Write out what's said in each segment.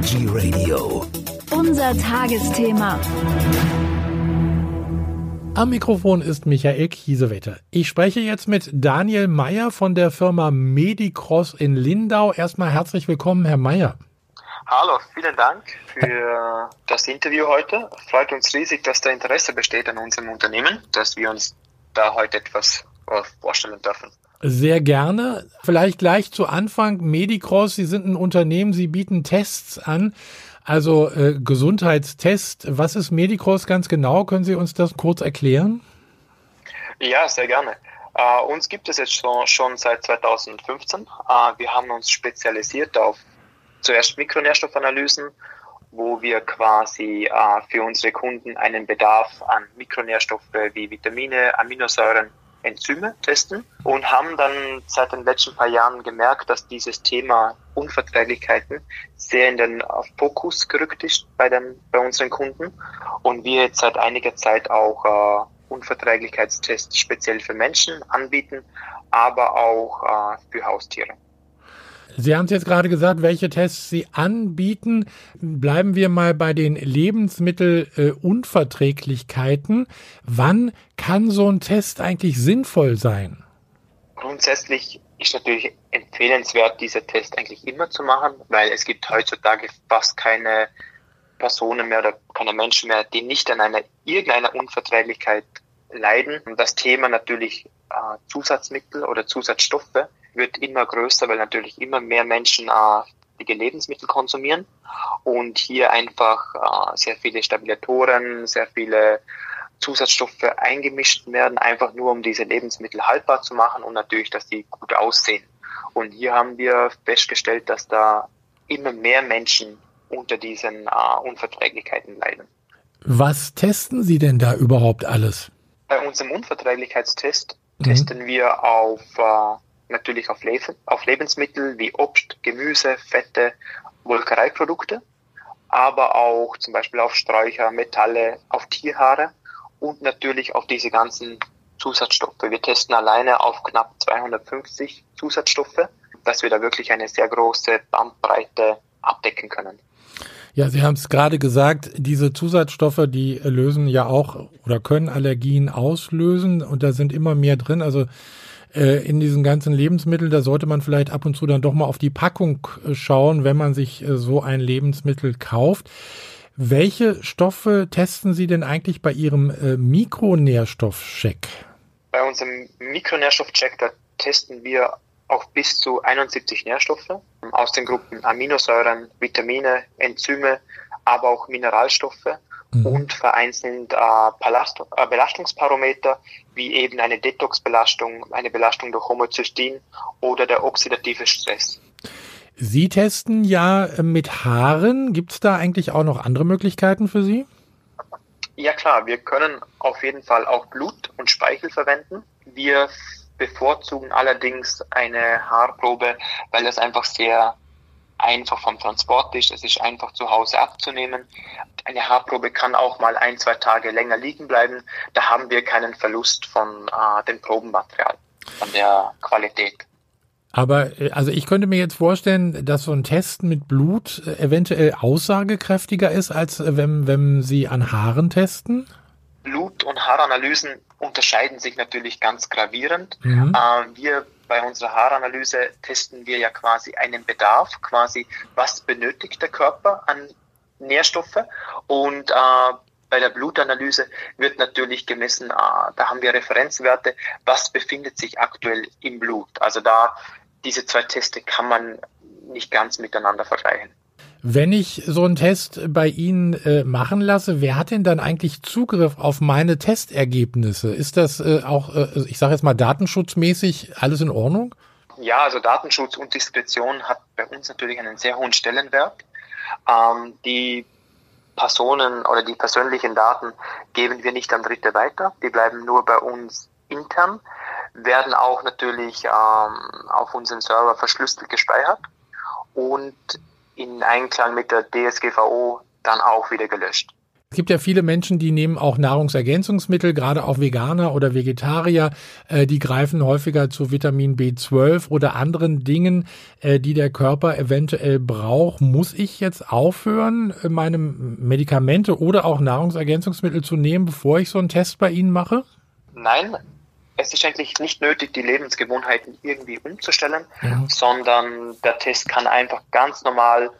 Energy Radio. Unser Tagesthema. Am Mikrofon ist Michael Kiesewetter. Ich spreche jetzt mit Daniel Meyer von der Firma Medicross in Lindau. Erstmal herzlich willkommen, Herr Meyer. Hallo, vielen Dank für das Interview heute. Freut uns riesig, dass da Interesse besteht an unserem Unternehmen, dass wir uns da heute etwas vorstellen dürfen. Sehr gerne. Vielleicht gleich zu Anfang. Medicross, Sie sind ein Unternehmen, Sie bieten Tests an. Also äh, Gesundheitstest. Was ist Medicross ganz genau? Können Sie uns das kurz erklären? Ja, sehr gerne. Äh, uns gibt es jetzt schon, schon seit 2015. Äh, wir haben uns spezialisiert auf zuerst Mikronährstoffanalysen, wo wir quasi äh, für unsere Kunden einen Bedarf an Mikronährstoffe wie Vitamine, Aminosäuren, Enzyme testen und haben dann seit den letzten paar Jahren gemerkt, dass dieses Thema Unverträglichkeiten sehr in den Fokus gerückt ist bei, den, bei unseren Kunden und wir jetzt seit einiger Zeit auch äh, Unverträglichkeitstests speziell für Menschen anbieten, aber auch äh, für Haustiere. Sie haben es jetzt gerade gesagt, welche Tests Sie anbieten. Bleiben wir mal bei den Lebensmittelunverträglichkeiten. Wann kann so ein Test eigentlich sinnvoll sein? Grundsätzlich ist natürlich empfehlenswert, diese Test eigentlich immer zu machen, weil es gibt heutzutage fast keine Personen mehr oder keine Menschen mehr, die nicht an einer irgendeiner Unverträglichkeit leiden. Und das Thema natürlich äh, Zusatzmittel oder Zusatzstoffe wird immer größer, weil natürlich immer mehr Menschen äh, Lebensmittel konsumieren und hier einfach äh, sehr viele Stabilitoren, sehr viele Zusatzstoffe eingemischt werden, einfach nur um diese Lebensmittel haltbar zu machen und natürlich, dass die gut aussehen. Und hier haben wir festgestellt, dass da immer mehr Menschen unter diesen äh, Unverträglichkeiten leiden. Was testen Sie denn da überhaupt alles? Bei unserem Unverträglichkeitstest mhm. testen wir auf äh, natürlich auf, Le auf Lebensmittel wie Obst, Gemüse, Fette, Molkereiprodukte, aber auch zum Beispiel auf Sträucher, Metalle, auf Tierhaare und natürlich auf diese ganzen Zusatzstoffe. Wir testen alleine auf knapp 250 Zusatzstoffe, dass wir da wirklich eine sehr große Bandbreite abdecken können. Ja, Sie haben es gerade gesagt, diese Zusatzstoffe, die lösen ja auch oder können Allergien auslösen und da sind immer mehr drin. Also äh, in diesen ganzen Lebensmitteln, da sollte man vielleicht ab und zu dann doch mal auf die Packung äh, schauen, wenn man sich äh, so ein Lebensmittel kauft. Welche Stoffe testen Sie denn eigentlich bei Ihrem äh, Mikronährstoffcheck? Bei unserem Mikronährstoffcheck, da testen wir auf bis zu 71 Nährstoffe aus den Gruppen Aminosäuren, Vitamine, Enzyme, aber auch Mineralstoffe mhm. und vereinzelt äh, Belastungsparameter wie eben eine Detox-Belastung, eine Belastung durch Homozystein oder der oxidative Stress. Sie testen ja mit Haaren. Gibt es da eigentlich auch noch andere Möglichkeiten für Sie? Ja klar, wir können auf jeden Fall auch Blut und Speichel verwenden. Wir bevorzugen allerdings eine Haarprobe, weil das einfach sehr einfach vom Transport ist. Es ist einfach zu Hause abzunehmen. Eine Haarprobe kann auch mal ein, zwei Tage länger liegen bleiben. Da haben wir keinen Verlust von äh, dem Probenmaterial, von der Qualität. Aber äh, also ich könnte mir jetzt vorstellen, dass so ein Test mit Blut äh, eventuell aussagekräftiger ist, als äh, wenn, wenn Sie an Haaren testen? Blut- und Haaranalysen unterscheiden sich natürlich ganz gravierend. Mhm. Äh, wir bei unserer Haaranalyse testen wir ja quasi einen Bedarf, quasi was benötigt der Körper an Nährstoffe und äh, bei der Blutanalyse wird natürlich gemessen, äh, da haben wir Referenzwerte, was befindet sich aktuell im Blut. Also da diese zwei Teste kann man nicht ganz miteinander vergleichen. Wenn ich so einen Test bei Ihnen äh, machen lasse, wer hat denn dann eigentlich Zugriff auf meine Testergebnisse? Ist das äh, auch, äh, ich sage jetzt mal, datenschutzmäßig alles in Ordnung? Ja, also Datenschutz und Diskretion hat bei uns natürlich einen sehr hohen Stellenwert. Ähm, die Personen oder die persönlichen Daten geben wir nicht an Dritte weiter. Die bleiben nur bei uns intern, werden auch natürlich ähm, auf unserem Server verschlüsselt gespeichert und in Einklang mit der DSGVO dann auch wieder gelöscht. Es gibt ja viele Menschen, die nehmen auch Nahrungsergänzungsmittel, gerade auch Veganer oder Vegetarier, äh, die greifen häufiger zu Vitamin B12 oder anderen Dingen, äh, die der Körper eventuell braucht. Muss ich jetzt aufhören, äh, meine Medikamente oder auch Nahrungsergänzungsmittel zu nehmen, bevor ich so einen Test bei Ihnen mache? Nein, es ist eigentlich nicht nötig, die Lebensgewohnheiten irgendwie umzustellen, ja. sondern der Test kann einfach ganz normal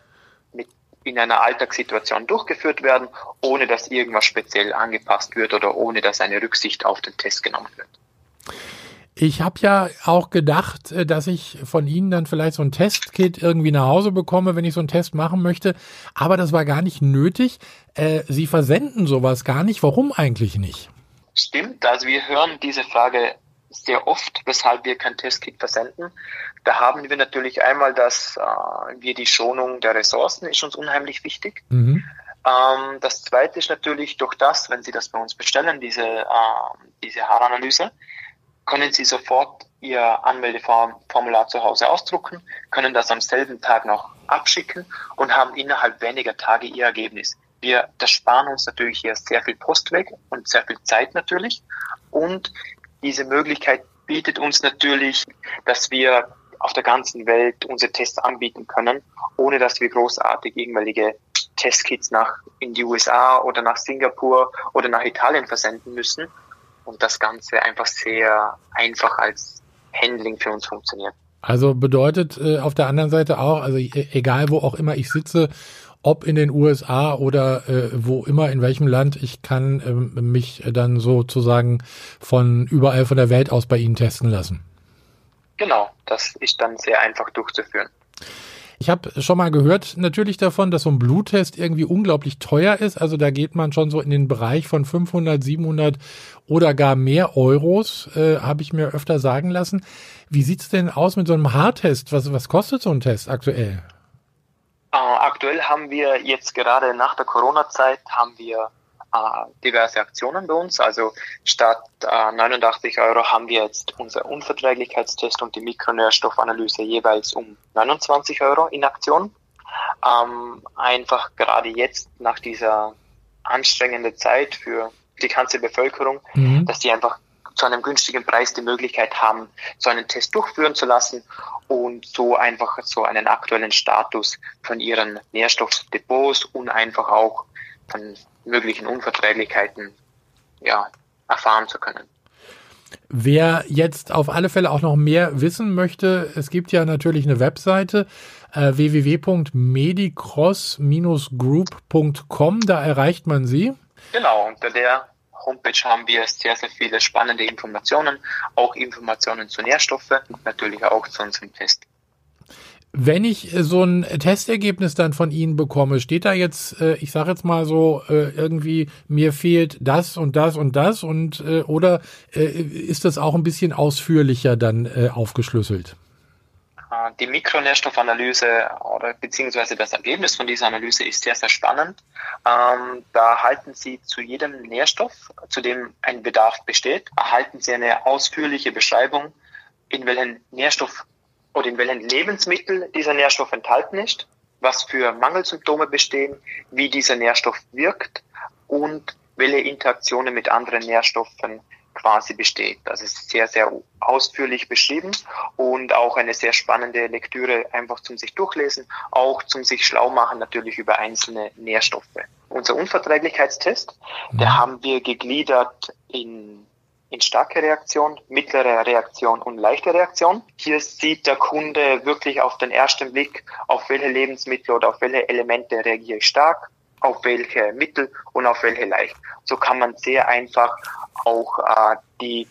in einer Alltagssituation durchgeführt werden, ohne dass irgendwas speziell angepasst wird oder ohne dass eine Rücksicht auf den Test genommen wird. Ich habe ja auch gedacht, äh, dass ich von Ihnen dann vielleicht so ein Testkit irgendwie nach Hause bekomme, wenn ich so einen Test machen möchte. Aber das war gar nicht nötig. Äh, Sie versenden sowas gar nicht. Warum eigentlich nicht? Stimmt, also wir hören diese Frage sehr oft, weshalb wir kein Testkit versenden. Da haben wir natürlich einmal, dass äh, wir die Schonung der Ressourcen ist uns unheimlich wichtig. Mhm. Ähm, das zweite ist natürlich durch das, wenn Sie das bei uns bestellen, diese, äh, diese Haaranalyse, können Sie sofort Ihr Anmeldeformular zu Hause ausdrucken, können das am selben Tag noch abschicken und haben innerhalb weniger Tage Ihr Ergebnis. Wir, das sparen uns natürlich hier sehr viel Postweg und sehr viel Zeit natürlich. Und diese Möglichkeit bietet uns natürlich, dass wir auf der ganzen Welt unsere Tests anbieten können, ohne dass wir großartig irgendwelche Testkits nach in die USA oder nach Singapur oder nach Italien versenden müssen und das Ganze einfach sehr einfach als Handling für uns funktioniert. Also bedeutet äh, auf der anderen Seite auch, also e-, egal wo auch immer ich sitze ob in den USA oder äh, wo immer, in welchem Land, ich kann äh, mich dann sozusagen von überall von der Welt aus bei Ihnen testen lassen. Genau, das ist dann sehr einfach durchzuführen. Ich habe schon mal gehört natürlich davon, dass so ein Bluttest irgendwie unglaublich teuer ist. Also da geht man schon so in den Bereich von 500, 700 oder gar mehr Euros, äh, habe ich mir öfter sagen lassen. Wie sieht's denn aus mit so einem Haartest? Was, was kostet so ein Test aktuell? Äh, aktuell haben wir jetzt gerade nach der Corona-Zeit haben wir diverse Aktionen bei uns. Also statt äh, 89 Euro haben wir jetzt unser Unverträglichkeitstest und die Mikronährstoffanalyse jeweils um 29 Euro in Aktion. Ähm, einfach gerade jetzt nach dieser anstrengenden Zeit für die ganze Bevölkerung, mhm. dass die einfach zu einem günstigen Preis die Möglichkeit haben, so einen Test durchführen zu lassen und so einfach so einen aktuellen Status von ihren Nährstoffdepots und einfach auch von möglichen Unverträglichkeiten ja, erfahren zu können. Wer jetzt auf alle Fälle auch noch mehr wissen möchte, es gibt ja natürlich eine Webseite äh, www.medicross-group.com, da erreicht man sie. Genau, unter der Homepage haben wir sehr, sehr viele spannende Informationen, auch Informationen zu Nährstoffen und natürlich auch zu unserem Test. Wenn ich äh, so ein Testergebnis dann von Ihnen bekomme, steht da jetzt, äh, ich sage jetzt mal so, äh, irgendwie mir fehlt das und das und das und oder ist das auch ein bisschen ausführlicher dann aufgeschlüsselt? Äh, die Mikronährstoffanalyse oder beziehungsweise das Ergebnis von dieser Analyse ist sehr, sehr spannend. Ähm, da erhalten Sie zu jedem Nährstoff, zu dem ein Bedarf besteht, erhalten Sie eine ausführliche Beschreibung, in welchen Nährstoff oder in welchen Lebensmittel dieser Nährstoff enthalten ist, was für Mangelsymptome bestehen, wie dieser Nährstoff wirkt und welche Interaktionen mit anderen Nährstoffen quasi besteht. Das ist sehr, sehr ausführlich beschrieben und auch eine sehr spannende Lektüre einfach zum sich durchlesen, auch zum sich schlau machen natürlich über einzelne Nährstoffe. Unser Unverträglichkeitstest, mhm. der haben wir gegliedert in in starke Reaktion, mittlere Reaktion und leichte Reaktion. Hier sieht der Kunde wirklich auf den ersten Blick, auf welche Lebensmittel oder auf welche Elemente reagiere ich stark, auf welche Mittel und auf welche leicht. So kann man sehr einfach auch äh, die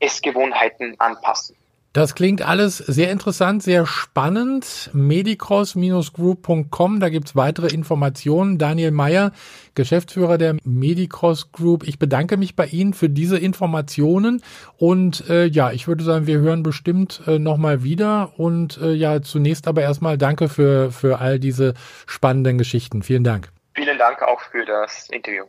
Essgewohnheiten anpassen. Das klingt alles sehr interessant, sehr spannend. Medicross-group.com, da gibt's weitere Informationen. Daniel Meyer, Geschäftsführer der Medicross Group. Ich bedanke mich bei Ihnen für diese Informationen und äh, ja, ich würde sagen, wir hören bestimmt äh, nochmal wieder und äh, ja, zunächst aber erstmal danke für, für all diese spannenden Geschichten. Vielen Dank. Vielen Dank auch für das Interview.